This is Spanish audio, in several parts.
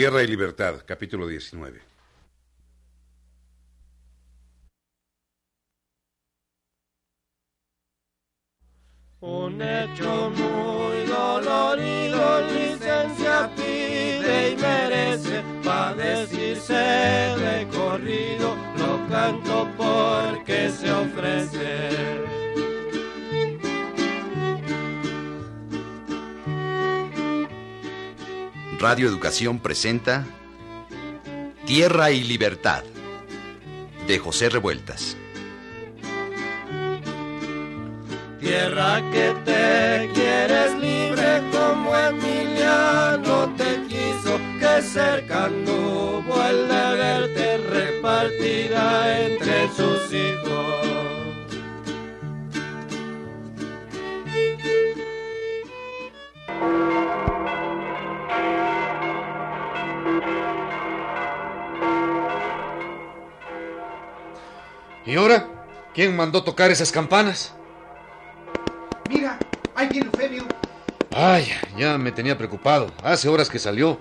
Tierra y Libertad, capítulo 19. Un hecho muy dolorido, licencia pide y merece, pa' decirse de corrido, lo canto porque se ofrece. Radio Educación presenta Tierra y Libertad de José Revueltas. Tierra que te quieres libre como Emiliano te quiso, que cercano vuelve a verte repartida entre sus hijos. ¿Y ahora? ¿Quién mandó tocar esas campanas? Mira, ahí viene Eufemio. Ay, ya me tenía preocupado. Hace horas que salió.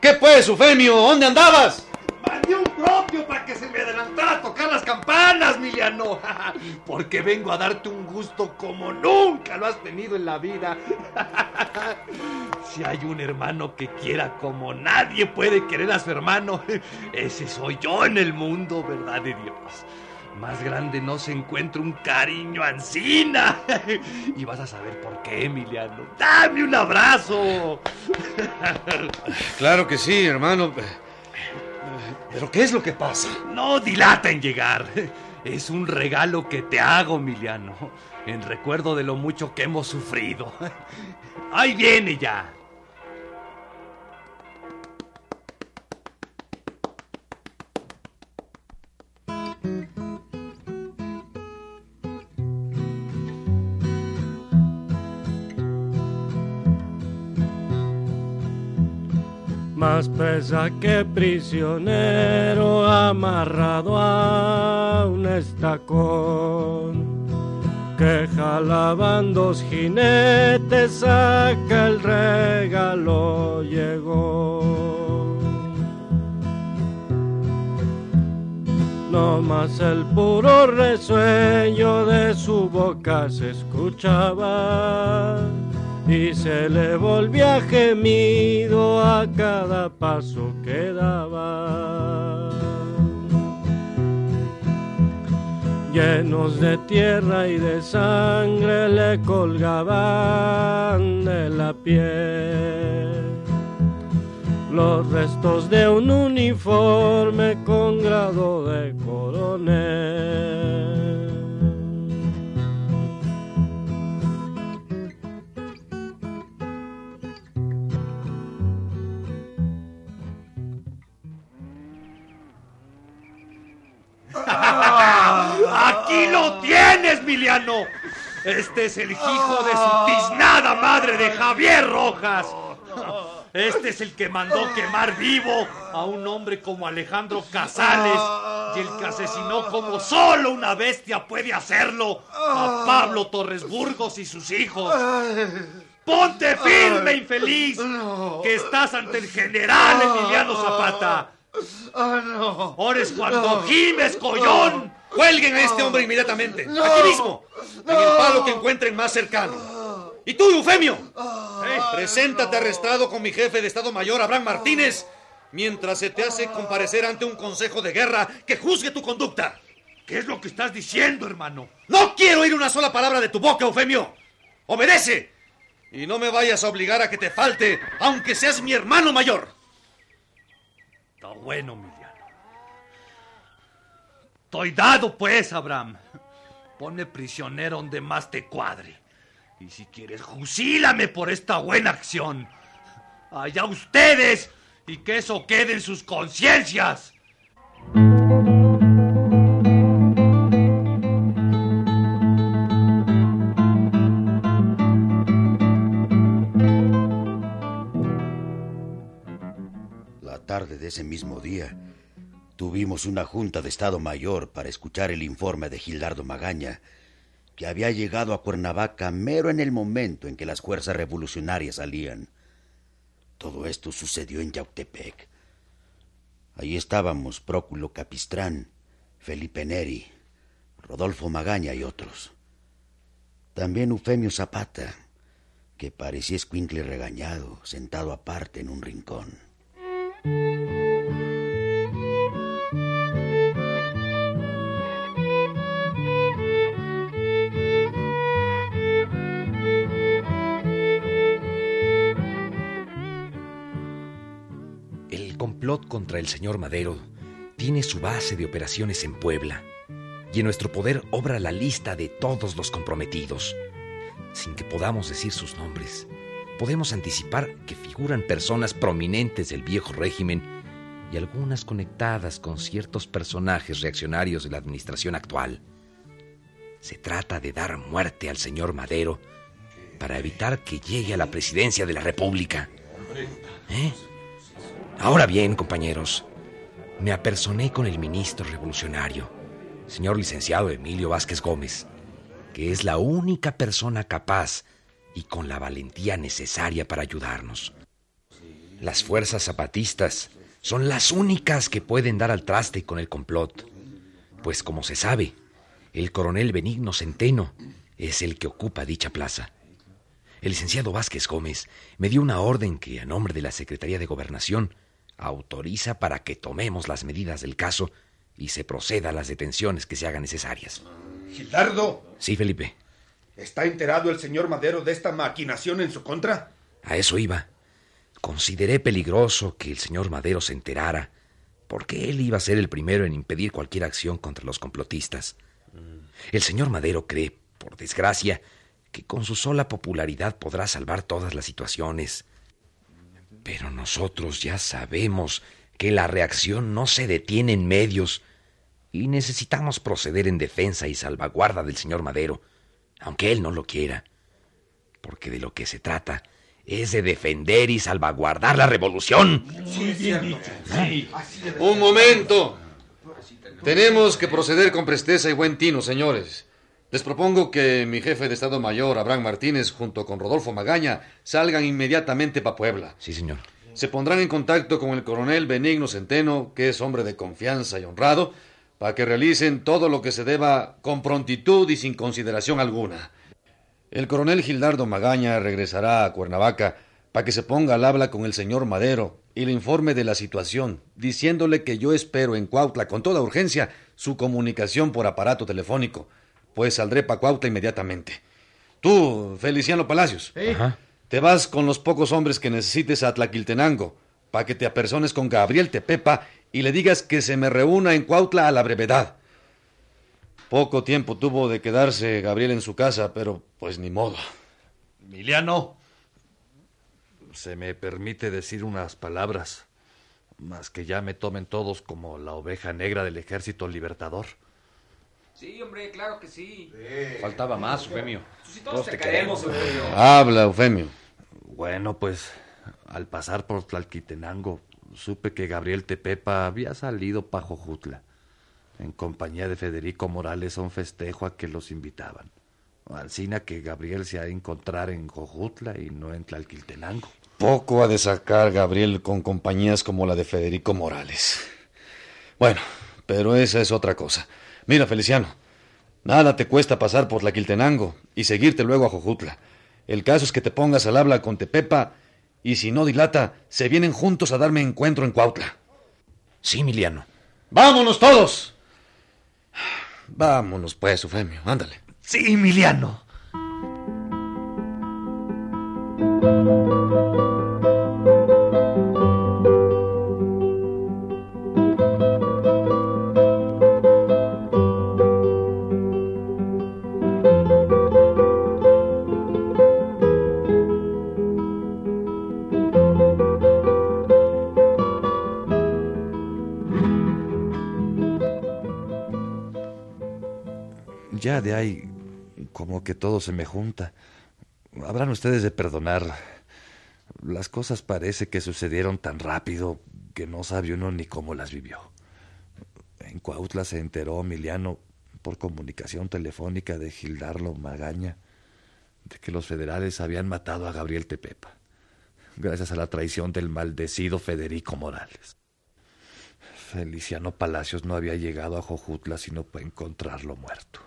¿Qué pues, Eufemio? ¿Dónde andabas? Mandé un propio para que se me adelantara a tocar las campanas, Miliano. Porque vengo a darte un gusto como nunca lo has tenido en la vida. Si hay un hermano que quiera como nadie puede querer a su hermano, ese soy yo en el mundo, ¿verdad de Dios? Más grande no se encuentra un cariño ansina. Y vas a saber por qué, Emiliano. ¡Dame un abrazo! Claro que sí, hermano. ¿Pero qué es lo que pasa? No dilata en llegar. Es un regalo que te hago, Emiliano. En recuerdo de lo mucho que hemos sufrido. Ahí viene ya. Más pesa que prisionero amarrado a un estacón que jalaban dos jinetes saca el regalo llegó. No más el puro resueño de su boca se escuchaba y se le volvía gemido a cada paso que daba. Llenos de tierra y de sangre le colgaban de la piel los restos de un uniforme con grado de coronel. Este es el hijo de su tiznada madre de Javier Rojas. Este es el que mandó quemar vivo a un hombre como Alejandro Casales y el que asesinó como solo una bestia puede hacerlo a Pablo Torres Burgos y sus hijos. Ponte firme, infeliz, que estás ante el general Emiliano Zapata. Ahora es cuando gimes, collón. Cuelguen a este hombre inmediatamente. Aquí mismo. En el palo que encuentren más cercano. ¿Y tú, Eufemio? Eh, Preséntate arrestado con mi jefe de Estado Mayor, Abraham Martínez, mientras se te hace comparecer ante un consejo de guerra que juzgue tu conducta. ¿Qué es lo que estás diciendo, hermano? No quiero oír una sola palabra de tu boca, Eufemio. Obedece. Y no me vayas a obligar a que te falte, aunque seas mi hermano mayor. Está bueno, Miliano. Estoy dado, pues, Abraham. Pone prisionero donde más te cuadre. Y si quieres, juzílame por esta buena acción. Allá ustedes. Y que eso quede en sus conciencias. La tarde de ese mismo día, tuvimos una junta de Estado Mayor para escuchar el informe de Gildardo Magaña, que había llegado a Cuernavaca mero en el momento en que las fuerzas revolucionarias salían. Todo esto sucedió en Yautepec, Allí estábamos Próculo Capistrán, Felipe Neri, Rodolfo Magaña y otros. También Eufemio Zapata, que parecía escuincle regañado, sentado aparte en un rincón. Contra el señor Madero tiene su base de operaciones en Puebla y en nuestro poder obra la lista de todos los comprometidos. Sin que podamos decir sus nombres, podemos anticipar que figuran personas prominentes del viejo régimen y algunas conectadas con ciertos personajes reaccionarios de la administración actual. Se trata de dar muerte al señor Madero para evitar que llegue a la presidencia de la República. ¿Eh? Ahora bien, compañeros, me apersoné con el ministro revolucionario, señor licenciado Emilio Vázquez Gómez, que es la única persona capaz y con la valentía necesaria para ayudarnos. Las fuerzas zapatistas son las únicas que pueden dar al traste con el complot, pues como se sabe, el coronel Benigno Centeno es el que ocupa dicha plaza. El licenciado Vázquez Gómez me dio una orden que, a nombre de la Secretaría de Gobernación, autoriza para que tomemos las medidas del caso y se proceda a las detenciones que se hagan necesarias. Gildardo, Sí, Felipe, ¿está enterado el señor Madero de esta maquinación en su contra? a eso iba. Consideré peligroso que el señor Madero se enterara, porque él iba a ser el primero en impedir cualquier acción contra los complotistas. El señor Madero cree, por desgracia, que con su sola popularidad podrá salvar todas las situaciones. Pero nosotros ya sabemos que la reacción no se detiene en medios y necesitamos proceder en defensa y salvaguarda del señor Madero, aunque él no lo quiera. Porque de lo que se trata es de defender y salvaguardar la revolución. Un momento. Tenemos que proceder con presteza y buen tino, señores. Les propongo que mi jefe de Estado Mayor, Abraham Martínez, junto con Rodolfo Magaña, salgan inmediatamente para Puebla. Sí, señor. Se pondrán en contacto con el coronel Benigno Centeno, que es hombre de confianza y honrado, para que realicen todo lo que se deba con prontitud y sin consideración alguna. El coronel Gildardo Magaña regresará a Cuernavaca para que se ponga al habla con el señor Madero y le informe de la situación, diciéndole que yo espero en Cuautla con toda urgencia su comunicación por aparato telefónico, pues saldré para Cuautla inmediatamente. Tú, Feliciano Palacios, Ajá. te vas con los pocos hombres que necesites a Tlaquiltenango, para que te apersones con Gabriel Tepepa y le digas que se me reúna en Cuautla a la brevedad. Poco tiempo tuvo de quedarse Gabriel en su casa, pero pues ni modo. Emiliano, se me permite decir unas palabras, más que ya me tomen todos como la oveja negra del ejército libertador. Sí, hombre, claro que sí. Faltaba más, Eufemio. Si todos, te queremos, Eufemio. Habla, Eufemio. Bueno, pues al pasar por Tlalquitenango, supe que Gabriel Tepepa había salido pa' Jojutla, en compañía de Federico Morales a un festejo a que los invitaban. Alcina que Gabriel se ha de encontrar en Jojutla y no en Tlalquiltenango. Poco ha de sacar Gabriel con compañías como la de Federico Morales. Bueno, pero esa es otra cosa. Mira, Feliciano, nada te cuesta pasar por la Quiltenango y seguirte luego a Jojutla. El caso es que te pongas al habla con Tepepa y si no dilata, se vienen juntos a darme encuentro en Cuautla. Sí, Emiliano. ¡Vámonos todos! Vámonos pues, Eufemio, ándale. Sí, Emiliano. Ya de ahí, como que todo se me junta. Habrán ustedes de perdonar. Las cosas parece que sucedieron tan rápido que no sabe uno ni cómo las vivió. En Cuautla se enteró Emiliano por comunicación telefónica de Gildardo Magaña de que los federales habían matado a Gabriel Tepepa, gracias a la traición del maldecido Federico Morales. Feliciano Palacios no había llegado a Jojutla sino para encontrarlo muerto.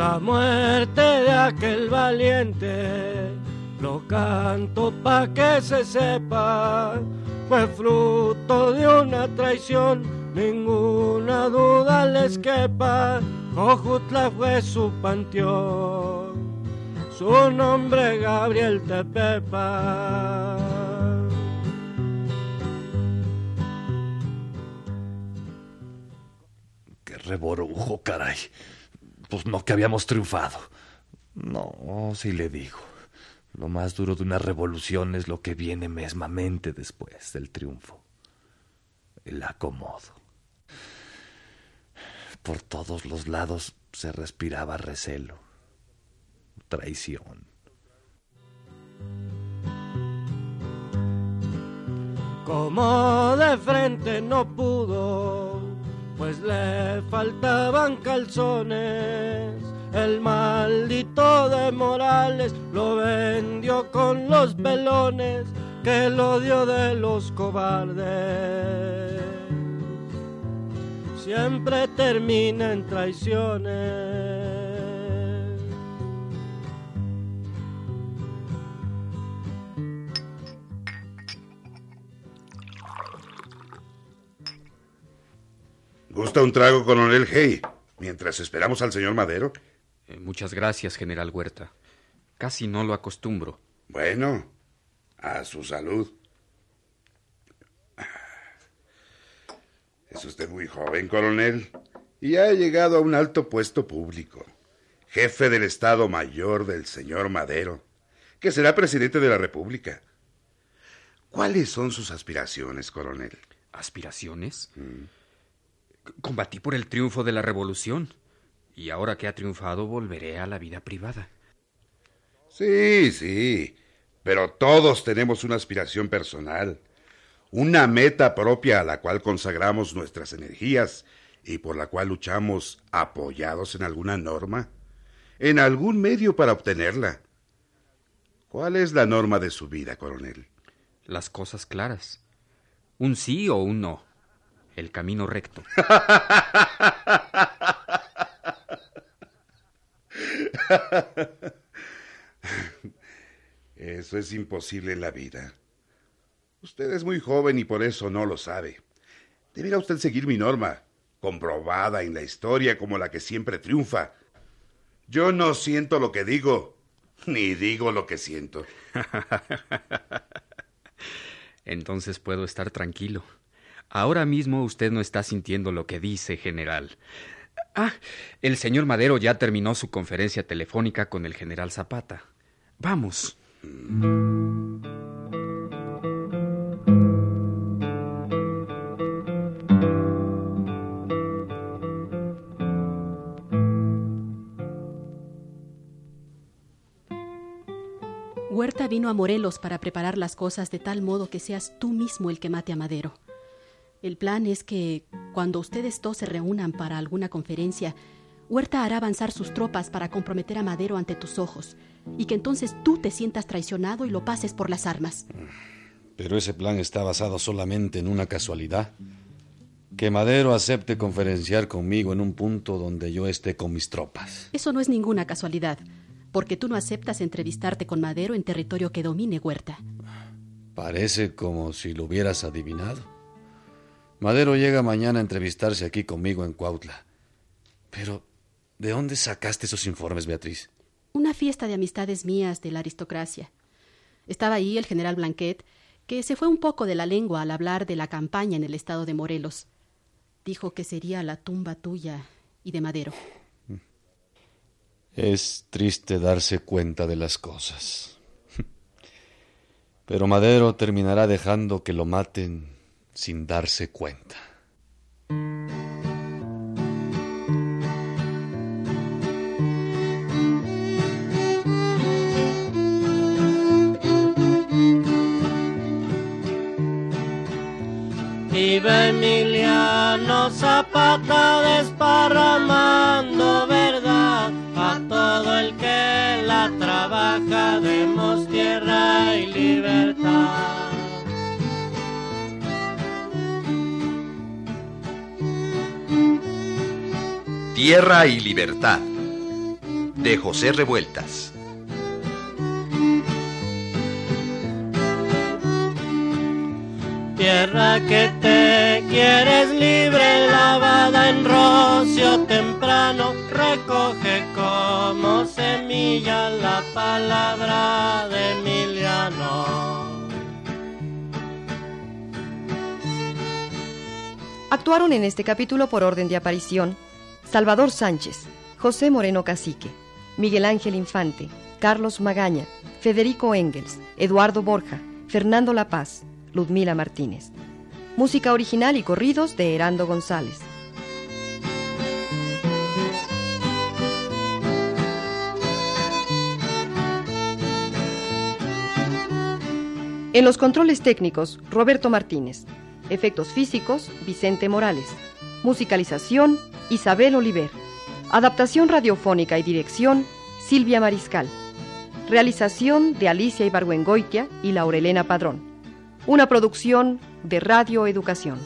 La muerte de aquel valiente, lo canto pa' que se sepa, fue fruto de una traición, ninguna duda les quepa. Jojutla fue su panteón, su nombre Gabriel Tepepa. ¡Qué reborujo, caray! Pues no que habíamos triunfado. No, sí le digo. Lo más duro de una revolución es lo que viene mesmamente después del triunfo. El acomodo. Por todos los lados se respiraba recelo, traición. Como de frente no pudo, pues le faltaban calzones. El maldito de Morales lo vendió con los pelones que el odio de los cobardes siempre termina en traiciones. ¿Gusta un trago, coronel Hey? Mientras esperamos al señor Madero. Eh, muchas gracias, general Huerta. Casi no lo acostumbro. Bueno, a su salud. Es usted muy joven, coronel, y ha llegado a un alto puesto público. Jefe del Estado Mayor del señor Madero, que será presidente de la República. ¿Cuáles son sus aspiraciones, coronel? ¿Aspiraciones? Combatí por el triunfo de la revolución, y ahora que ha triunfado volveré a la vida privada. Sí, sí, pero todos tenemos una aspiración personal, una meta propia a la cual consagramos nuestras energías y por la cual luchamos apoyados en alguna norma, en algún medio para obtenerla. ¿Cuál es la norma de su vida, coronel? Las cosas claras. Un sí o un no. El camino recto. Eso es imposible en la vida. Usted es muy joven y por eso no lo sabe. Deberá usted seguir mi norma, comprobada en la historia como la que siempre triunfa. Yo no siento lo que digo, ni digo lo que siento. Entonces puedo estar tranquilo. Ahora mismo usted no está sintiendo lo que dice, general. Ah, el señor Madero ya terminó su conferencia telefónica con el general Zapata. Vamos. Huerta vino a Morelos para preparar las cosas de tal modo que seas tú mismo el que mate a Madero. El plan es que, cuando ustedes dos se reúnan para alguna conferencia, Huerta hará avanzar sus tropas para comprometer a Madero ante tus ojos, y que entonces tú te sientas traicionado y lo pases por las armas. Pero ese plan está basado solamente en una casualidad. Que Madero acepte conferenciar conmigo en un punto donde yo esté con mis tropas. Eso no es ninguna casualidad, porque tú no aceptas entrevistarte con Madero en territorio que domine Huerta. Parece como si lo hubieras adivinado. Madero llega mañana a entrevistarse aquí conmigo en Cuautla. Pero, ¿de dónde sacaste esos informes, Beatriz? Una fiesta de amistades mías de la aristocracia. Estaba ahí el general Blanquet, que se fue un poco de la lengua al hablar de la campaña en el estado de Morelos. Dijo que sería la tumba tuya y de Madero. Es triste darse cuenta de las cosas. Pero Madero terminará dejando que lo maten sin darse cuenta. Iba Emiliano Zapata desparramando verdad a todo el que la trabaja, demos tierra Tierra y Libertad de José Revueltas. Tierra que te quieres libre, lavada en rocio temprano, recoge como semilla la palabra de Emiliano. Actuaron en este capítulo por orden de aparición Salvador Sánchez, José Moreno Cacique, Miguel Ángel Infante, Carlos Magaña, Federico Engels, Eduardo Borja, Fernando La Paz, Ludmila Martínez. Música original y corridos de Herando González. En los controles técnicos, Roberto Martínez. Efectos físicos, Vicente Morales. Musicalización, Isabel Oliver. Adaptación radiofónica y dirección, Silvia Mariscal. Realización de Alicia Ibargüengoitia y Laurelena Padrón. Una producción de Radio Educación.